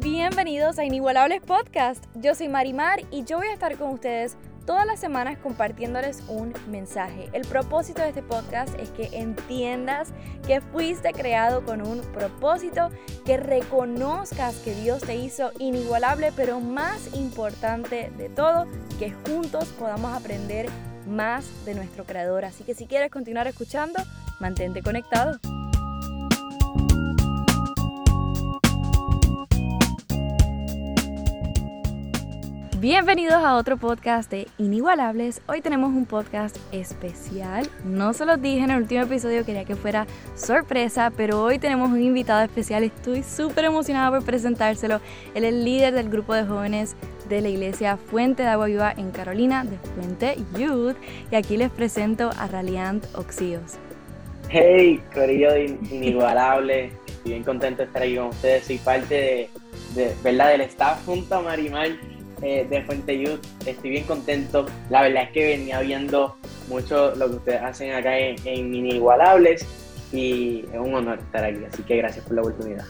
bienvenidos a Inigualables Podcast. Yo soy Marimar y yo voy a estar con ustedes todas las semanas compartiéndoles un mensaje. El propósito de este podcast es que entiendas que fuiste creado con un propósito, que reconozcas que Dios te hizo inigualable, pero más importante de todo, que juntos podamos aprender más de nuestro creador. Así que si quieres continuar escuchando, mantente conectado. Bienvenidos a otro podcast de Inigualables. Hoy tenemos un podcast especial. No se los dije en el último episodio, quería que fuera sorpresa, pero hoy tenemos un invitado especial. Estoy súper emocionada por presentárselo. Él es el líder del grupo de jóvenes de la iglesia Fuente de Agua Viva en Carolina, de Fuente Youth. Y aquí les presento a Raliant Oxíos. Hey, Corillo de Inigualable. Estoy bien contento de estar aquí con ustedes. Soy parte de, ¿verdad? del staff junto a Marimar eh, de Fuente Youth. Estoy bien contento. La verdad es que venía viendo mucho lo que ustedes hacen acá en, en Inigualables y es un honor estar aquí. Así que gracias por la oportunidad.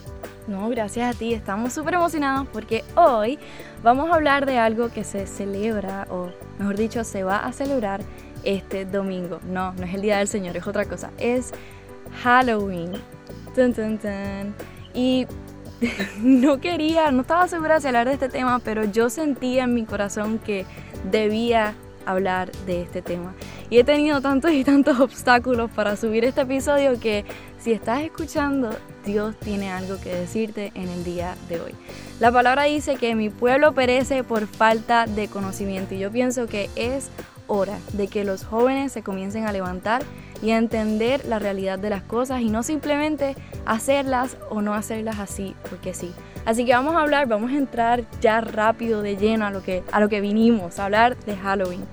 No, gracias a ti. Estamos súper emocionados porque hoy vamos a hablar de algo que se celebra, o mejor dicho, se va a celebrar este domingo. No, no es el Día del Señor, es otra cosa. Es Halloween. Y no quería, no estaba segura de hablar de este tema, pero yo sentía en mi corazón que debía hablar de este tema. Y he tenido tantos y tantos obstáculos para subir este episodio que si estás escuchando, Dios tiene algo que decirte en el día de hoy. La palabra dice que mi pueblo perece por falta de conocimiento y yo pienso que es hora de que los jóvenes se comiencen a levantar y a entender la realidad de las cosas y no simplemente hacerlas o no hacerlas así porque sí. Así que vamos a hablar, vamos a entrar ya rápido de lleno a lo que, a lo que vinimos, a hablar de Halloween.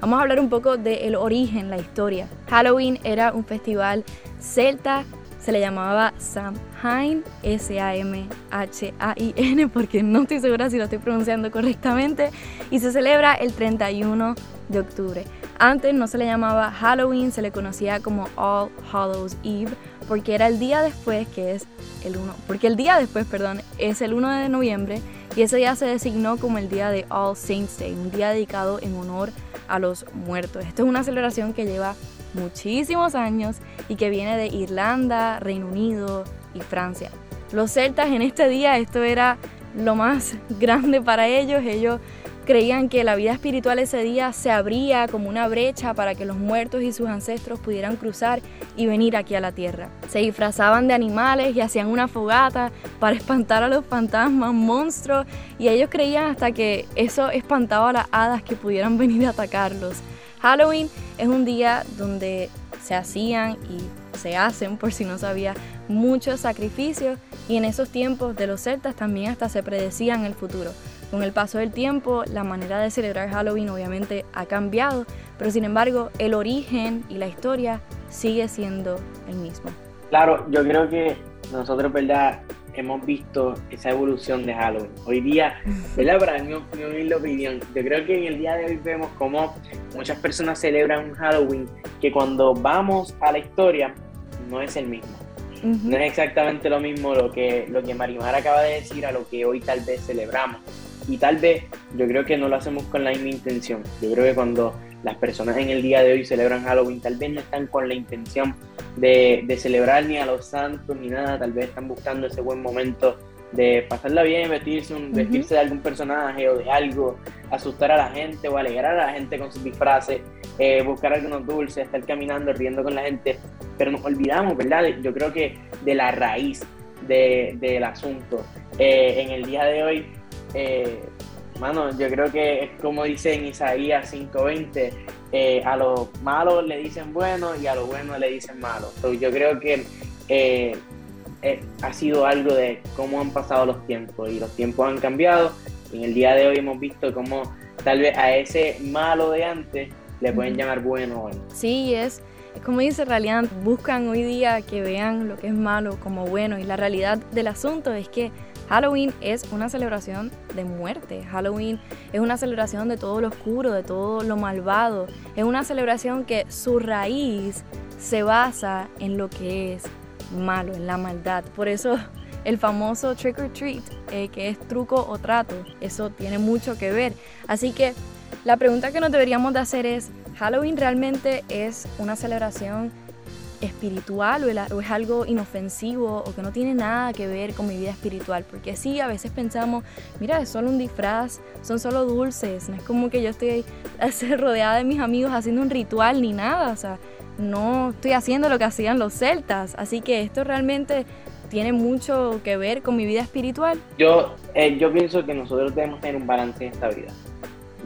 Vamos a hablar un poco del origen, la historia. Halloween era un festival celta, se le llamaba Samhain, S-A-M-H-A-I-N, porque no estoy segura si lo estoy pronunciando correctamente, y se celebra el 31 de octubre. Antes no se le llamaba Halloween, se le conocía como All Hallows Eve, porque era el día después, que es el 1, porque el día después, perdón, es el 1 de noviembre, y ese día se designó como el día de All Saints Day, un día dedicado en honor a los muertos. Esto es una celebración que lleva muchísimos años y que viene de Irlanda, Reino Unido y Francia. Los celtas en este día esto era lo más grande para ellos. Ellos creían que la vida espiritual ese día se abría como una brecha para que los muertos y sus ancestros pudieran cruzar y venir aquí a la tierra. Se disfrazaban de animales y hacían una fogata para espantar a los fantasmas, monstruos, y ellos creían hasta que eso espantaba a las hadas que pudieran venir a atacarlos. Halloween es un día donde se hacían y se hacen, por si no sabía, muchos sacrificios y en esos tiempos de los celtas también hasta se predecían el futuro. Con el paso del tiempo, la manera de celebrar Halloween obviamente ha cambiado, pero sin embargo el origen y la historia sigue siendo el mismo. Claro, yo creo que nosotros, ¿verdad? Hemos visto esa evolución de Halloween. Hoy día, ¿verdad? Para mi, mi humilde opinión, yo creo que en el día de hoy vemos cómo muchas personas celebran un Halloween que cuando vamos a la historia no es el mismo. No es exactamente lo mismo lo que, lo que Marimar acaba de decir a lo que hoy tal vez celebramos. Y tal vez yo creo que no lo hacemos con la misma intención. Yo creo que cuando las personas en el día de hoy celebran Halloween, tal vez no están con la intención de, de celebrar ni a los santos ni nada, tal vez están buscando ese buen momento de pasarla bien, vestirse, un, vestirse de algún personaje o de algo, asustar a la gente o alegrar a la gente con sus disfraces, eh, buscar algunos dulces, estar caminando, riendo con la gente, pero nos olvidamos, ¿verdad? Yo creo que de la raíz de, del asunto. Eh, en el día de hoy eh, mano, yo creo que es como dice en Isaías 5:20, eh, a los malos le dicen bueno y a los buenos le dicen malo. yo creo que eh, ha sido algo de cómo han pasado los tiempos y los tiempos han cambiado. en el día de hoy hemos visto cómo tal vez a ese malo de antes le pueden llamar bueno hoy. Sí, es, como dice Raliant, buscan hoy día que vean lo que es malo como bueno y la realidad del asunto es que Halloween es una celebración de muerte. Halloween es una celebración de todo lo oscuro, de todo lo malvado. Es una celebración que su raíz se basa en lo que es malo, en la maldad. Por eso el famoso trick or treat, eh, que es truco o trato. Eso tiene mucho que ver. Así que la pregunta que nos deberíamos de hacer es, ¿Halloween realmente es una celebración espiritual o es algo inofensivo o que no tiene nada que ver con mi vida espiritual. Porque sí, a veces pensamos, mira, es solo un disfraz, son solo dulces, no es como que yo estoy rodeada de mis amigos haciendo un ritual ni nada, o sea, no estoy haciendo lo que hacían los celtas. Así que esto realmente tiene mucho que ver con mi vida espiritual. Yo, eh, yo pienso que nosotros debemos tener un balance en esta vida.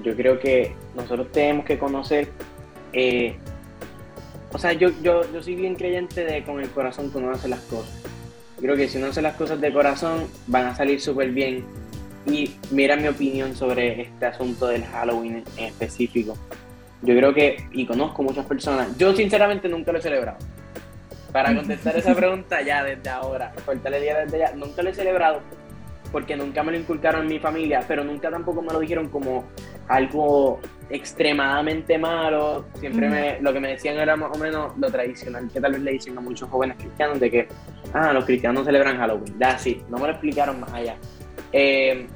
Yo creo que nosotros tenemos que conocer eh, o sea, yo, yo, yo soy bien creyente de con el corazón que uno hace las cosas. Creo que si uno hace las cosas de corazón, van a salir súper bien. Y mira mi opinión sobre este asunto del Halloween en específico. Yo creo que, y conozco muchas personas, yo sinceramente nunca lo he celebrado. Para contestar esa pregunta ya desde ahora, el día desde ya, nunca lo he celebrado porque nunca me lo inculcaron en mi familia, pero nunca tampoco me lo dijeron como algo extremadamente malo. Siempre me, lo que me decían era más o menos lo tradicional que tal vez le dicen a muchos jóvenes cristianos de que, ah, los cristianos celebran Halloween. Da, sí, no me lo explicaron más allá. Eh,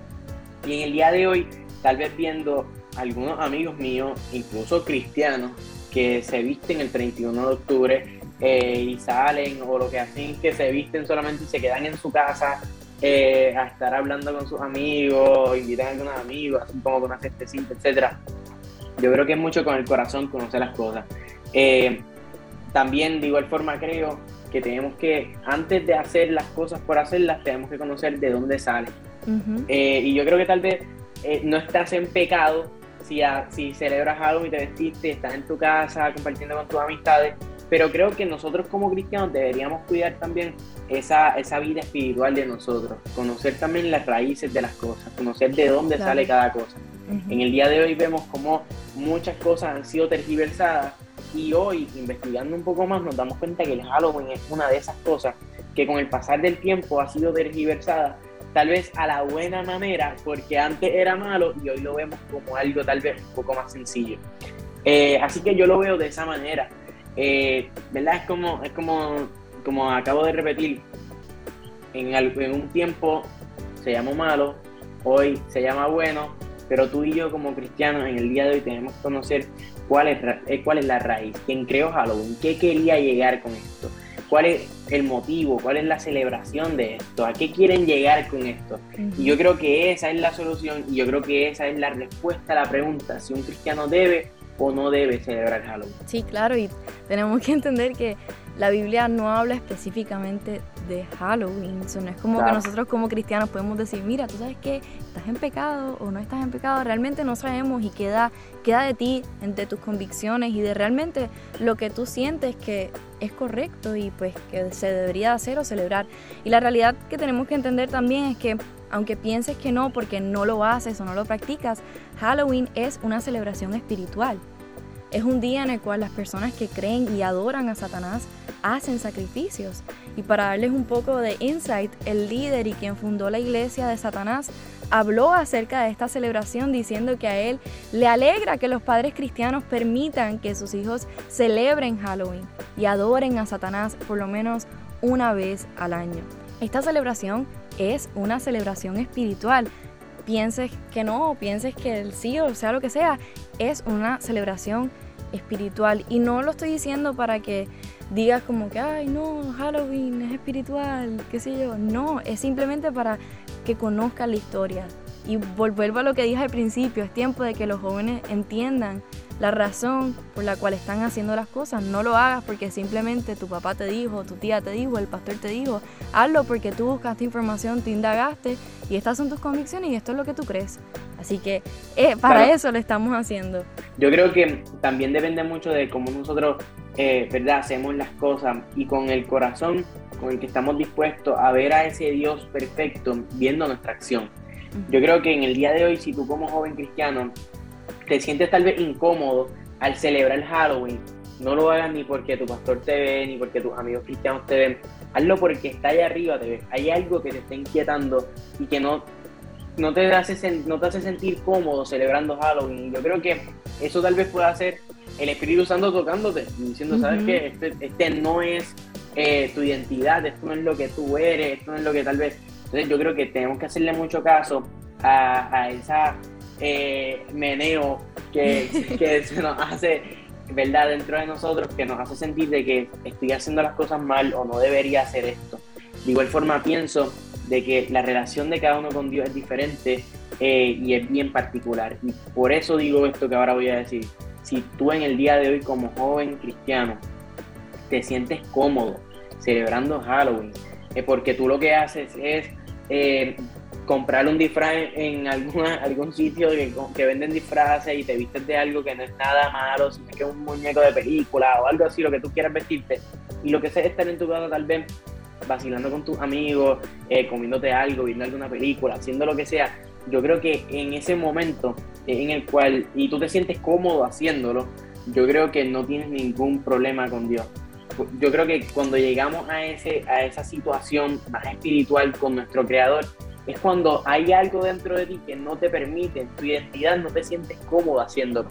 y en el día de hoy, tal vez viendo algunos amigos míos, incluso cristianos, que se visten el 31 de octubre eh, y salen, o lo que hacen que se visten solamente y se quedan en su casa eh, a estar hablando con sus amigos, invitar a algunos amigos, así como con una cestecita, etcétera. Yo creo que es mucho con el corazón conocer las cosas. Eh, también de igual forma creo que tenemos que, antes de hacer las cosas por hacerlas, tenemos que conocer de dónde salen. Eh, y yo creo que tal vez no estás en pecado si, si celebras algo y te vestiste, estás en tu casa compartiendo con tus amistades, pero creo que nosotros como cristianos deberíamos cuidar también esa, esa vida espiritual de nosotros, conocer también las raíces de las cosas, conocer de dónde sale cada cosa. En el día de hoy vemos como muchas cosas han sido tergiversadas y hoy, investigando un poco más, nos damos cuenta que el Halloween es una de esas cosas que con el pasar del tiempo ha sido tergiversada, tal vez a la buena manera, porque antes era malo y hoy lo vemos como algo tal vez un poco más sencillo. Eh, así que yo lo veo de esa manera. Eh, ¿Verdad? Es como, es como, como acabo de repetir, en, en un tiempo se llamó malo, hoy se llama bueno, pero tú y yo como cristianos en el día de hoy tenemos que conocer cuál es, eh, cuál es la raíz, quién creó Halloween, qué quería llegar con esto, cuál es el motivo, cuál es la celebración de esto, a qué quieren llegar con esto. Y yo creo que esa es la solución y yo creo que esa es la respuesta a la pregunta, si un cristiano debe o no debe celebrar Halloween. Sí, claro, y tenemos que entender que la Biblia no habla específicamente de Halloween. no es como que nosotros como cristianos podemos decir, mira, tú sabes que estás en pecado o no estás en pecado. Realmente no sabemos y queda, queda de ti, de tus convicciones y de realmente lo que tú sientes que es correcto y pues que se debería hacer o celebrar. Y la realidad que tenemos que entender también es que aunque pienses que no porque no lo haces o no lo practicas, Halloween es una celebración espiritual. Es un día en el cual las personas que creen y adoran a Satanás hacen sacrificios. Y para darles un poco de insight, el líder y quien fundó la iglesia de Satanás habló acerca de esta celebración diciendo que a él le alegra que los padres cristianos permitan que sus hijos celebren Halloween y adoren a Satanás por lo menos una vez al año. Esta celebración es una celebración espiritual. Pienses que no, pienses que sí o sea lo que sea, es una celebración espiritual. Y no lo estoy diciendo para que digas como que, ay, no, Halloween es espiritual, qué sé yo. No, es simplemente para que conozcan la historia. Y vuelvo a lo que dije al principio, es tiempo de que los jóvenes entiendan la razón por la cual están haciendo las cosas. No lo hagas porque simplemente tu papá te dijo, tu tía te dijo, el pastor te dijo. Hazlo porque tú buscaste información, te indagaste y estas son tus convicciones y esto es lo que tú crees. Así que eh, para eso lo estamos haciendo. Yo creo que también depende mucho de cómo nosotros, eh, ¿verdad?, hacemos las cosas y con el corazón con el que estamos dispuestos a ver a ese Dios perfecto viendo nuestra acción. Yo creo que en el día de hoy, si tú como joven cristiano te sientes tal vez incómodo al celebrar Halloween, no lo hagas ni porque tu pastor te ve, ni porque tus amigos cristianos te ven. Hazlo porque está allá arriba, te ve. Hay algo que te está inquietando y que no, no, te, hace, no te hace sentir cómodo celebrando Halloween. Yo creo que eso tal vez pueda ser el Espíritu Santo tocándote, diciendo, ¿sabes qué? Este, este, no es eh, tu identidad, esto no es lo que tú eres, esto no es lo que tal vez... Entonces yo creo que tenemos que hacerle mucho caso a, a esa eh, meneo que, que se nos hace, ¿verdad? Dentro de nosotros, que nos hace sentir de que estoy haciendo las cosas mal o no debería hacer esto. De igual forma pienso de que la relación de cada uno con Dios es diferente eh, y es bien particular. Y por eso digo esto que ahora voy a decir. Si tú en el día de hoy como joven cristiano te sientes cómodo celebrando Halloween, es porque tú lo que haces es eh, comprar un disfraz en algún sitio que, venden disfraces y te vistes de algo que no es nada malo, sino que es un muñeco de película o algo así, lo que tú quieras vestirte. Y lo que sea es estar en tu casa tal vez vacilando con tus amigos, eh, comiéndote algo, viendo alguna película, haciendo lo que sea. Yo creo que en ese momento en el cual, y tú te sientes cómodo haciéndolo, yo creo que no tienes ningún problema con Dios. Yo creo que cuando llegamos a, ese, a esa situación más espiritual con nuestro Creador, es cuando hay algo dentro de ti que no te permite, tu identidad no te sientes cómodo haciéndolo.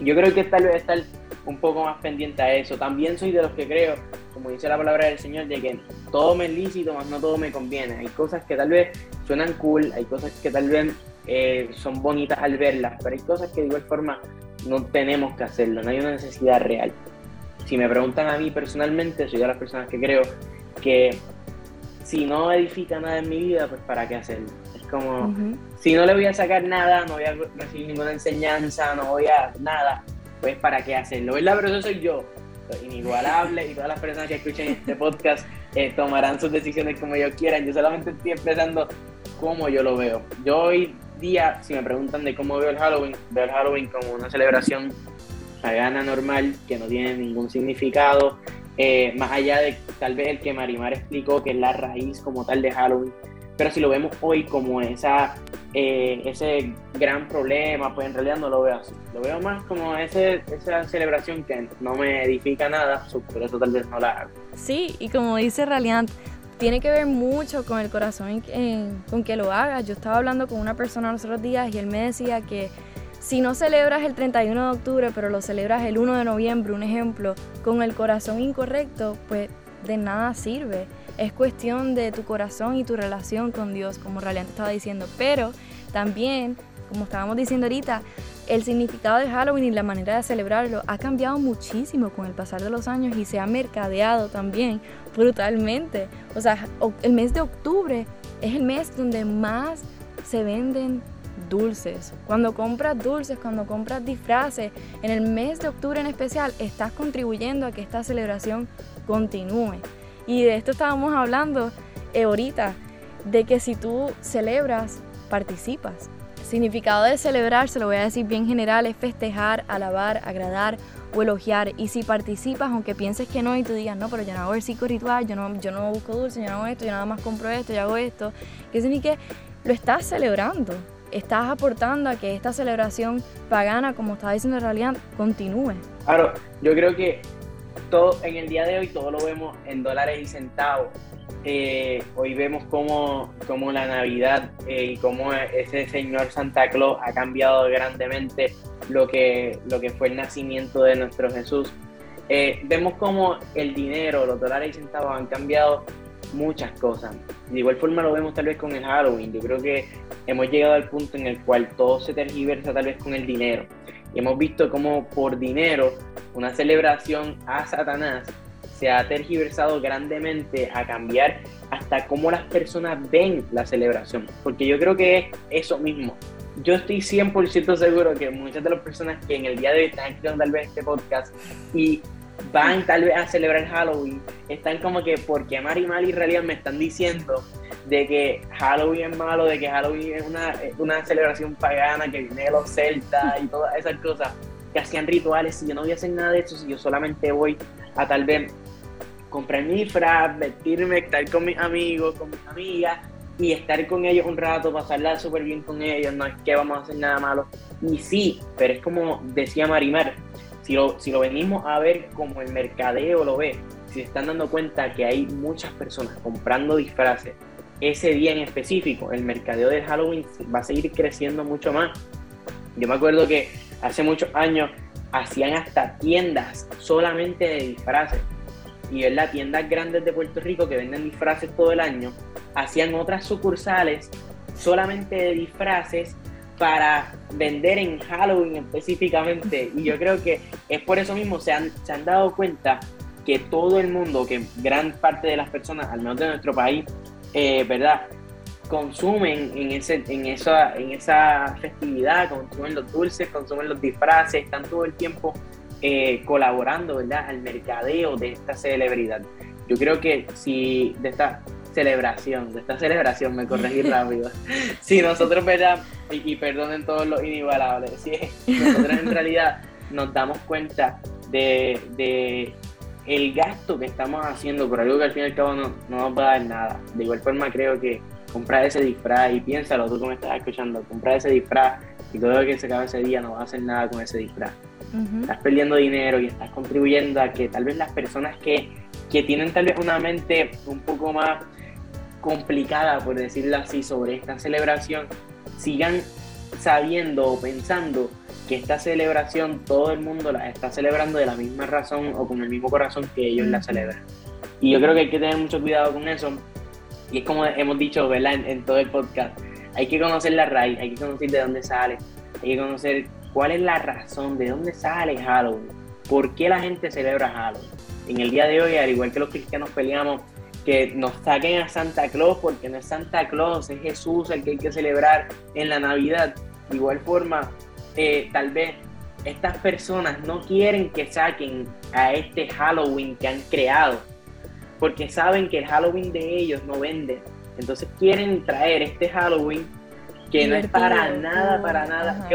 Yo creo que tal vez estar un poco más pendiente a eso. También soy de los que creo, como dice la palabra del Señor, de que todo me es lícito, más no todo me conviene. Hay cosas que tal vez suenan cool, hay cosas que tal vez eh, son bonitas al verlas, pero hay cosas que de igual forma no tenemos que hacerlo, no hay una necesidad real. Si me preguntan a mí personalmente, soy de las personas que creo que si no edifica nada en mi vida, pues para qué hacerlo. Es como, si no le voy a sacar nada, no voy a recibir ninguna enseñanza, no voy a nada, pues para qué hacerlo, ¿verdad? Pero eso soy yo, soy inigualable y todas las personas que escuchen este podcast eh, tomarán sus decisiones como ellos quieran. Yo solamente estoy expresando cómo yo lo veo. Yo hoy día, si me preguntan de cómo veo el Halloween, veo el Halloween como una celebración pagana normal que no tiene ningún significado, eh, más allá de tal vez el que Marimar explicó, que es la raíz como tal de Halloween, pero si lo vemos hoy como esa, eh, ese gran problema, pues en realidad no lo veo así. Lo veo más como ese, esa celebración que no me edifica nada, por eso tal vez no la hago. Sí, y como dice Raliant, tiene que ver mucho con el corazón con que lo hagas. Yo estaba hablando con una persona los otros días y él me decía que si no celebras el 31 de octubre, pero lo celebras el 1 de noviembre, un ejemplo, con el corazón incorrecto, pues de nada sirve. Es cuestión de tu corazón y tu relación con Dios, como realmente estaba diciendo. Pero también, como estábamos diciendo ahorita, el significado de Halloween y la manera de celebrarlo ha cambiado muchísimo con el pasar de los años y se ha mercadeado también brutalmente. O sea, el mes de octubre es el mes donde más se venden dulces. Cuando compras dulces, cuando compras disfraces, en el mes de octubre en especial, estás contribuyendo a que esta celebración continúe. Y de esto estábamos hablando eh, ahorita, de que si tú celebras, participas. significado de celebrar, se lo voy a decir bien general, es festejar, alabar, agradar o elogiar. Y si participas, aunque pienses que no y tú digas, no, pero yo no hago el ciclo ritual, yo no, yo no busco dulce, yo no hago esto, yo nada más compro esto, yo hago esto, que significa lo estás celebrando estás aportando a que esta celebración pagana, como estaba diciendo realidad, continúe. Claro, yo creo que todo en el día de hoy todo lo vemos en dólares y centavos. Eh, hoy vemos cómo, cómo la Navidad eh, y cómo ese señor Santa Claus ha cambiado grandemente lo que, lo que fue el nacimiento de nuestro Jesús. Eh, vemos cómo el dinero, los dólares y centavos han cambiado muchas cosas. De igual forma lo vemos tal vez con el Halloween. Yo creo que hemos llegado al punto en el cual todo se tergiversa tal vez con el dinero. Y hemos visto cómo por dinero una celebración a Satanás se ha tergiversado grandemente a cambiar hasta cómo las personas ven la celebración. Porque yo creo que es eso mismo. Yo estoy 100% seguro que muchas de las personas que en el día de hoy están escuchando tal vez este podcast y van tal vez a celebrar Halloween, están como que, porque Marimal y Realidad me están diciendo de que Halloween es malo, de que Halloween es una, una celebración pagana que viene de los celtas y todas esas cosas, que hacían rituales, si yo no voy a hacer nada de eso, si yo solamente voy a tal vez comprar mi disfraz, vestirme, estar con mis amigos, con mis amigas y estar con ellos un rato, pasarla súper bien con ellos, no es que vamos a hacer nada malo. Y sí, pero es como decía Marimar, si lo, si lo venimos a ver como el mercadeo lo ve, si se están dando cuenta que hay muchas personas comprando disfraces ese día en específico, el mercadeo del Halloween va a seguir creciendo mucho más. Yo me acuerdo que hace muchos años hacían hasta tiendas solamente de disfraces. y las tiendas grandes de Puerto Rico que venden disfraces todo el año, hacían otras sucursales solamente de disfraces para vender en Halloween específicamente. Y yo creo que es por eso mismo, se han, se han dado cuenta que todo el mundo, que gran parte de las personas, al menos de nuestro país, eh, ¿verdad? Consumen en, ese, en, esa, en esa festividad, consumen los dulces, consumen los disfraces, están todo el tiempo eh, colaborando, ¿verdad? Al mercadeo de esta celebridad. Yo creo que si de esta celebración, de esta celebración, me corregí rápido, si nosotros, ¿verdad? Y, perdonen todos los inigualables, si nosotros en realidad nos damos cuenta de, de el gasto que estamos haciendo por algo que al fin y al cabo no, nos va a dar nada. De igual forma creo que comprar ese disfraz, y piénsalo tú que me estás escuchando, comprar ese disfraz y todo lo que se acaba ese día no va a hacer nada con ese disfraz. Estás perdiendo dinero y estás contribuyendo a que tal vez las personas que, que tienen tal vez una mente un poco más complicada, por decirlo así, sobre esta celebración, sigan sabiendo o pensando que esta celebración todo el mundo la está celebrando de la misma razón o con el mismo corazón que ellos la celebran. Y yo creo que hay que tener mucho cuidado con eso. Y es como hemos dicho, ¿verdad? En, todo el podcast. Hay que conocer la raíz, hay que conocer de dónde sale, hay que conocer cuál es la razón, de dónde sale Halloween, por qué la gente celebra Halloween. En el día de hoy, al igual que los cristianos peleamos que nos saquen a Santa Claus porque no es Santa Claus, es Jesús el que hay que celebrar en la Navidad. De igual forma, eh, tal vez estas personas no quieren que saquen a este Halloween que han creado, porque saben que el Halloween de ellos no vende. Entonces quieren traer este Halloween que no es para nada, para nada.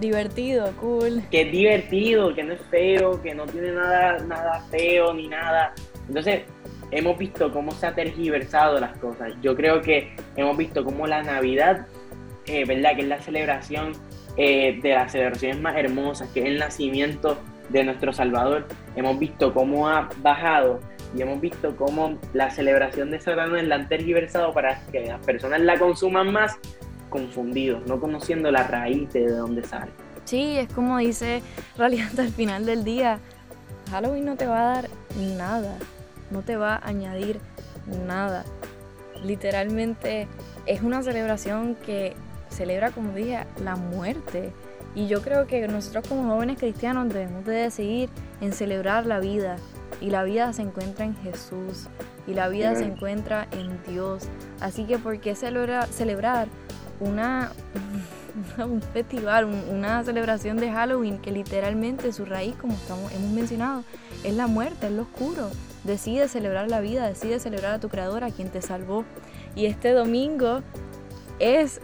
Divertido, cool. Que es divertido, que no es feo, que no tiene nada, nada feo ni nada. Entonces, hemos visto cómo se ha tergiversado las cosas. Yo creo que hemos visto cómo la Navidad, eh, ¿verdad? Que es la celebración eh, de las celebraciones más hermosas, que es el nacimiento de nuestro Salvador. Hemos visto cómo ha bajado y hemos visto cómo la celebración de gran la han tergiversado para que las personas la consuman más confundidos, no conociendo la raíz de dónde sale. Sí, es como dice realidad al final del día, Halloween no te va a dar nada, no te va a añadir nada. Literalmente es una celebración que celebra, como dije, la muerte. Y yo creo que nosotros como jóvenes cristianos debemos de decidir en celebrar la vida. Y la vida se encuentra en Jesús. Y la vida se encuentra en Dios. Así que ¿por qué celebrar, celebrar una, un festival, una celebración de Halloween que literalmente su raíz, como estamos, hemos mencionado, es la muerte, es lo oscuro? Decide celebrar la vida, decide celebrar a tu creador, a quien te salvó. Y este domingo es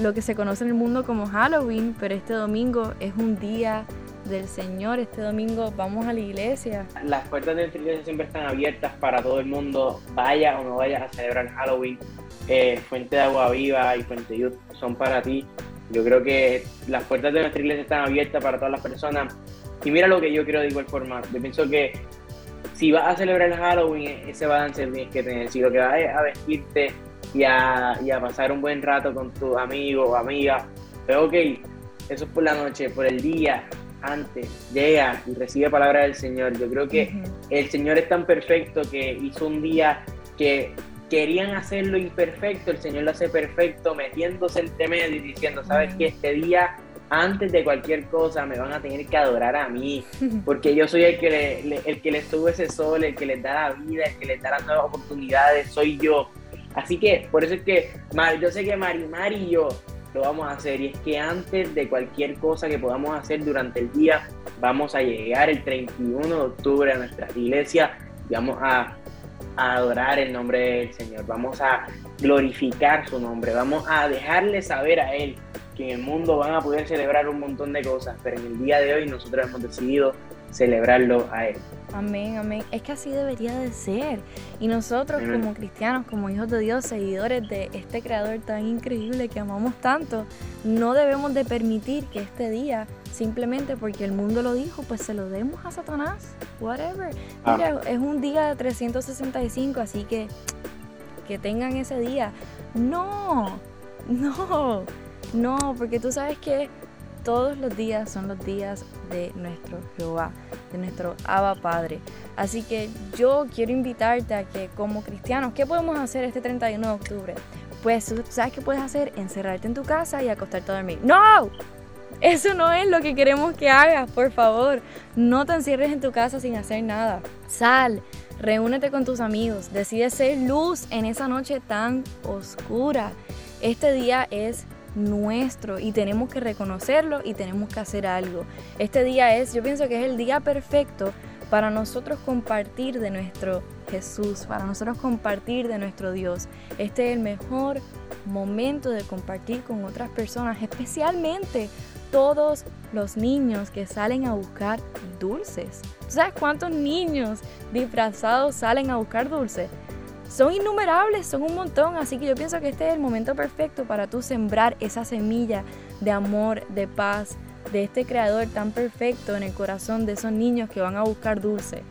lo que se conoce en el mundo como Halloween, pero este domingo es un día del Señor. Este domingo vamos a la iglesia. Las puertas de la iglesia siempre están abiertas para todo el mundo, vaya o no vaya a celebrar Halloween. Eh, Fuente de Agua Viva y Fuente Youth son para ti. Yo creo que las puertas de nuestra iglesia están abiertas para todas las personas. Y mira lo que yo creo de igual forma. Yo pienso que si vas a celebrar Halloween, ese balance tienes que tener. Si lo que vas a vestirte y a, pasar un buen rato con tus amigos o amigas. Pero ok, eso es por la noche, por el día, antes, llega y recibe palabra del Señor. Yo creo que el Señor es tan perfecto que hizo un día que querían hacerlo imperfecto, el Señor lo hace perfecto, metiéndose entre medio y diciendo, sabes que este día, antes de cualquier cosa, me van a tener que adorar a mí, porque yo soy el que, le, el que les sube ese sol, el que les da la vida, el que les da las nuevas oportunidades, soy yo. Así que por eso es que yo sé que Mari Mari y yo lo vamos a hacer y es que antes de cualquier cosa que podamos hacer durante el día, vamos a llegar el 31 de octubre a nuestra iglesia y vamos a, a adorar el nombre del Señor, vamos a glorificar su nombre, vamos a dejarle saber a Él que en el mundo van a poder celebrar un montón de cosas, pero en el día de hoy nosotros hemos decidido celebrarlo a Él. Amén, amén. Es que así debería de ser. Y nosotros como cristianos, como hijos de Dios, seguidores de este creador tan increíble que amamos tanto, no debemos de permitir que este día, simplemente porque el mundo lo dijo, pues se lo demos a Satanás. Whatever. Ah. Mira, es un día de 365, así que que tengan ese día. No, no, no, porque tú sabes que todos los días son los días de nuestro Jehová. de nuestro Abba Padre. Así que yo quiero invitarte a que como cristianos, ¿qué podemos hacer este 31 de octubre? Pues, ¿sabes qué puedes hacer? Encerrarte en tu casa y acostarte a dormir. ¡No! Eso no es lo que queremos que hagas, por favor. No te encierres en tu casa sin hacer nada. Sal, reúnete con tus amigos, decide ser luz en esa noche tan oscura. Este día es nuestro y tenemos que reconocerlo y tenemos que hacer algo. Este día es, yo pienso que es el día perfecto para nosotros compartir de nuestro Jesús, para nosotros compartir de nuestro Dios. Este es el mejor momento de compartir con otras personas, especialmente todos los niños que salen a buscar dulces. ¿Sabes cuántos niños disfrazados salen a buscar dulces? Son innumerables, son un montón, así que yo pienso que este es el momento perfecto para tú sembrar esa semilla de amor, de paz, de este creador tan perfecto en el corazón de esos niños que van a buscar dulce.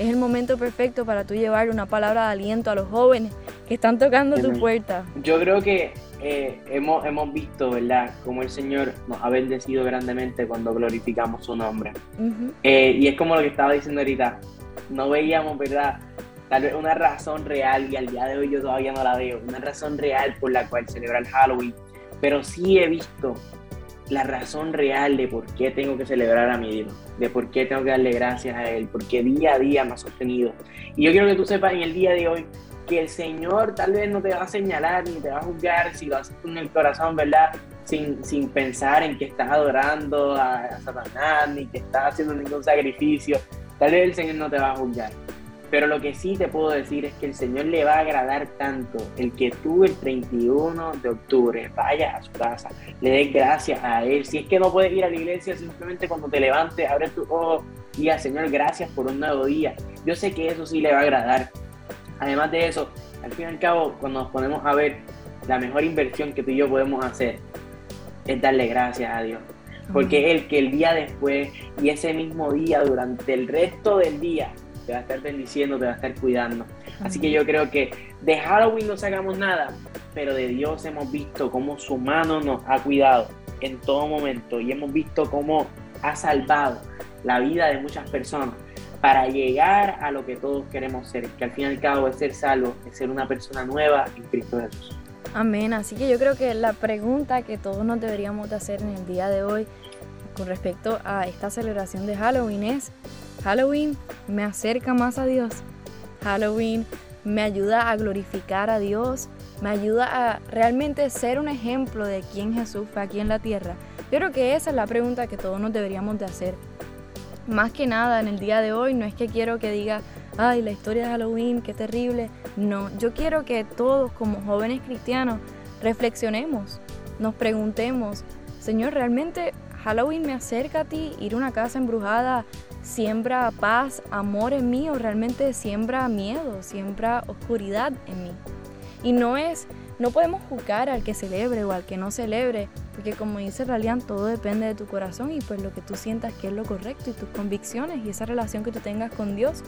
Es el momento perfecto para tú llevar una palabra de aliento a los jóvenes que están tocando tu puerta. Yo creo que eh, hemos, hemos visto, ¿verdad?, cómo el Señor nos ha bendecido grandemente cuando glorificamos su nombre. Eh, y es como lo que estaba diciendo ahorita, no veíamos, ¿verdad?, tal vez una razón real, y al día de hoy yo todavía no la veo, una razón real por la cual celebrar Halloween, pero sí he visto la razón real de por qué tengo que celebrar a mi Dios, de por qué tengo que darle gracias a Él, porque día a día me ha sostenido. Y yo quiero que tú sepas en el día de hoy que el Señor tal vez no te va a señalar ni te va a juzgar si lo haces con el corazón, ¿verdad? Sin, sin pensar en que estás adorando a, Satanás ni que estás haciendo ningún sacrificio. Tal vez el Señor no te va a juzgar. Pero lo que sí te puedo decir es que el Señor le va a agradar tanto el que tú el 31 de octubre vayas a su casa, le des gracias a Él. Si es que no puedes ir a la iglesia, simplemente cuando te levantes, abre tu ojos y diga, Señor, gracias por un nuevo día. Yo sé que eso sí le va a agradar. Además de eso, al fin y al cabo, cuando nos ponemos a ver la mejor inversión que tú y yo podemos hacer, es darle gracias a Dios. Porque es el que el día después y ese mismo día, durante el resto del día, te va a estar bendiciendo, te va a estar cuidando. Así que yo creo que de Halloween no sacamos nada, pero de Dios hemos visto cómo su mano nos ha cuidado en todo momento y hemos visto cómo ha salvado la vida de muchas personas para llegar a lo que todos queremos ser, que al fin y al cabo es ser salvo, es ser una persona nueva en Cristo Jesús. Amén, así que yo creo que la pregunta que todos nos deberíamos de hacer en el día de hoy con respecto a esta celebración de Halloween es, Halloween me acerca más a Dios, Halloween me ayuda a glorificar a Dios, me ayuda a realmente ser un ejemplo de quién Jesús fue aquí en la tierra. Yo creo que esa es la pregunta que todos nos deberíamos de hacer más que nada en el día de hoy no es que quiero que diga, ay, la historia de Halloween, qué terrible. No, yo quiero que todos como jóvenes cristianos reflexionemos, nos preguntemos, Señor, ¿realmente Halloween me acerca a ti? ¿Ir a una casa embrujada siembra paz, amor en mí o realmente siembra miedo, siembra oscuridad en mí? Y no es, no podemos juzgar al que celebre o al que no celebre, porque como dice Ralian, todo depende de tu corazón y pues lo que tú sientas que es lo correcto y tus convicciones y esa relación que tú tengas con Dios.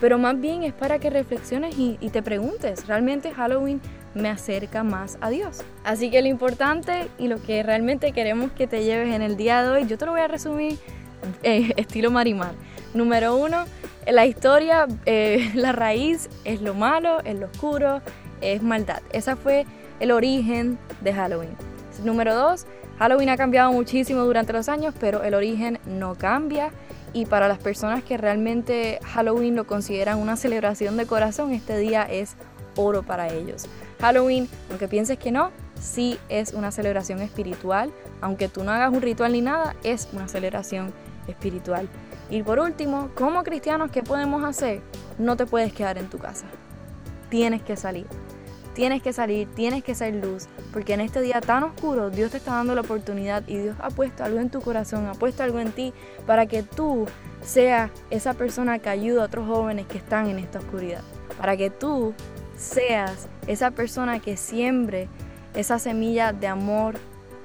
Pero más bien es para que reflexiones y, te preguntes, ¿realmente Halloween me acerca más a Dios? Así que lo importante y lo que realmente queremos que te lleves en el día de hoy, yo te lo voy a resumir eh, estilo Marimar. Número uno, la historia, eh, la raíz es lo malo, es lo oscuro, es maldad. Ese fue el origen de Halloween. Número dos, Halloween ha cambiado muchísimo durante los años, pero el origen no cambia. Y para las personas que realmente Halloween lo consideran una celebración de corazón, este día es oro para ellos. Halloween, aunque pienses que no, sí es una celebración espiritual. Aunque tú no hagas un ritual ni nada, es una celebración espiritual. Y por último, como cristianos, ¿qué podemos hacer? No te puedes quedar en tu casa. Tienes que salir. Tienes que salir, tienes que ser luz, porque en este día tan oscuro Dios te está dando la oportunidad y Dios ha puesto algo en tu corazón, ha puesto algo en ti para que tú seas esa persona que ayuda a otros jóvenes que están en esta oscuridad, para que tú seas esa persona que siembre esa semilla de amor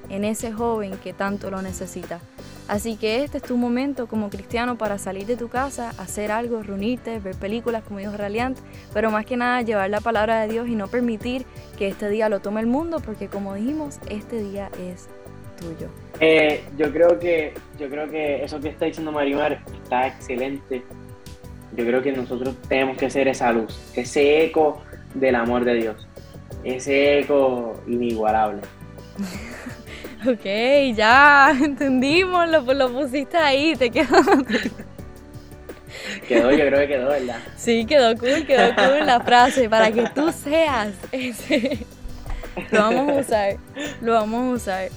en ese joven que tanto lo necesita. Así que este es tu momento como cristiano para salir de tu casa, hacer algo, reunirte, ver películas como dijo Raliant, pero más que nada llevar la palabra de Dios y no permitir que este día lo tome el mundo, porque como dijimos, este día es tuyo. Eh, yo creo que yo creo que eso que está diciendo Marimar está excelente. Yo creo que nosotros tenemos que ser esa luz, ese eco del amor de Dios, ese eco inigualable. ok, ya entendimos, lo, lo pusiste ahí, te quedó. quedó, yo creo que quedó, ¿verdad? Sí, quedó cool, quedó cool la frase, para que tú seas ese. Lo vamos a usar, lo vamos a usar.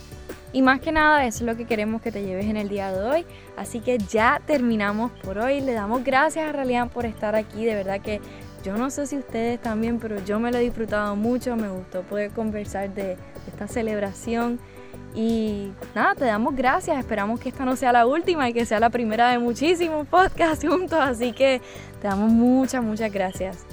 Y más que nada, eso es lo que queremos que te lleves en el día de hoy. Así que ya terminamos por hoy. Le damos gracias a Relian por estar aquí. De verdad que yo no sé si ustedes también, pero yo me lo he disfrutado mucho. Me gustó poder conversar de, esta celebración. Y nada, te damos gracias. Esperamos que esta no sea la última y que sea la primera de muchísimos podcasts juntos. Así que te damos muchas, muchas gracias.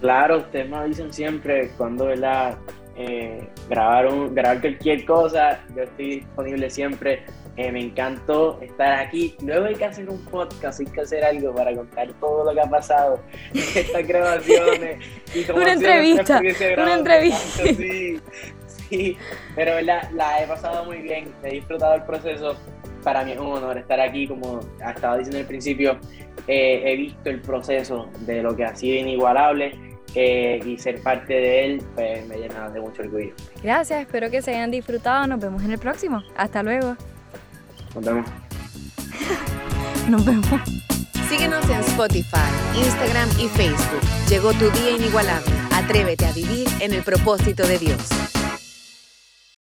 Claro, ustedes me dicen siempre cuando ¿verdad? Eh, grabar, un, grabar cualquier cosa, yo estoy disponible siempre. Eh, me encantó estar aquí. Luego hay que hacer un podcast, hay que hacer algo para contar todo lo que ha pasado en estas grabaciones. una entrevista, una entrevista. Sí, sí, pero la, la he pasado muy bien, he disfrutado el proceso. Para mí es un honor estar aquí, como estaba diciendo al principio, eh, he visto el proceso de lo que ha sido inigualable y ser parte de él pues, me llena de mucho orgullo. Gracias, espero que se hayan disfrutado. Nos vemos en el próximo. Hasta luego. Nos vemos. Nos vemos. Síguenos en Spotify, Instagram y Facebook. Llegó tu día inigualable. Atrévete a vivir en el propósito de Dios.